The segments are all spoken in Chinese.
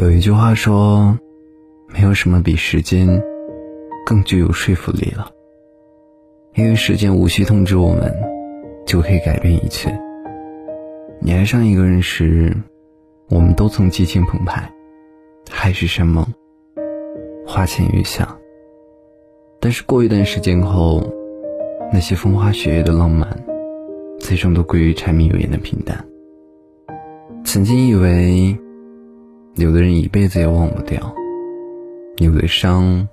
有一句话说，没有什么比时间更具有说服力了，因为时间无需通知我们，就可以改变一切。你爱上一个人时，我们都曾激情澎湃，海誓山盟，花前月下。但是过一段时间后，那些风花雪月的浪漫，最终都归于柴米油盐的平淡。曾经以为。有的人一辈子也忘不掉，有的伤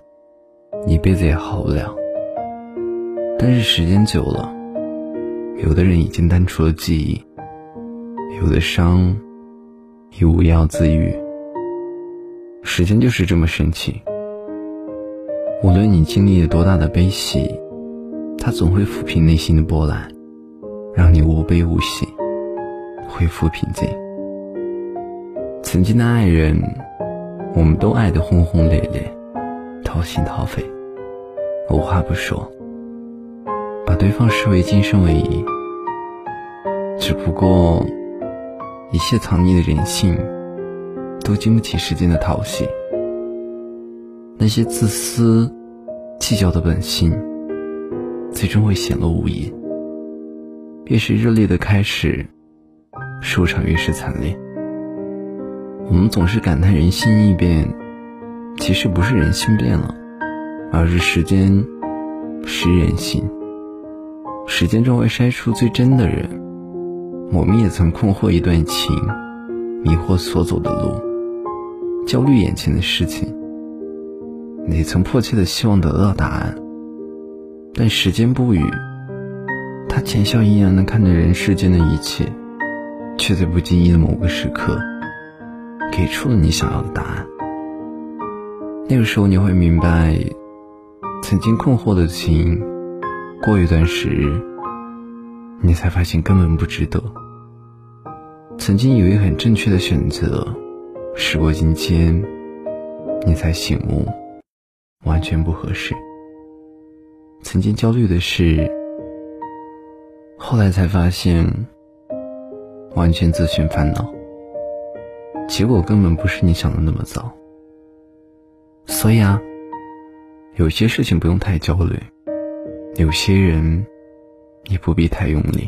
一辈子也好不了。但是时间久了，有的人已经淡出了记忆，有的伤已无药自愈。时间就是这么神奇，无论你经历了多大的悲喜，它总会抚平内心的波澜，让你无悲无喜，恢复平静。曾经的爱人，我们都爱得轰轰烈烈，掏心掏肺，无话不说，把对方视为今生唯一。只不过，一切藏匿的人性，都经不起时间的淘洗。那些自私、计较的本性，最终会显露无遗。越是热烈的开始，收场越是惨烈。我们总是感叹人心易变，其实不是人心变了，而是时间识人心。时间终会筛出最真的人。我们也曾困惑一段情，迷惑所走的路，焦虑眼前的事情，也曾迫切的希望得到答案。但时间不语，他浅笑依然的看着人世间的一切，却在不经意的某个时刻。给出了你想要的答案。那个时候，你会明白，曾经困惑的情，过一段时日，你才发现根本不值得。曾经以为很正确的选择，时过境迁，你才醒悟，完全不合适。曾经焦虑的事，后来才发现，完全自寻烦恼。结果根本不是你想的那么糟，所以啊，有些事情不用太焦虑，有些人也不必太用力。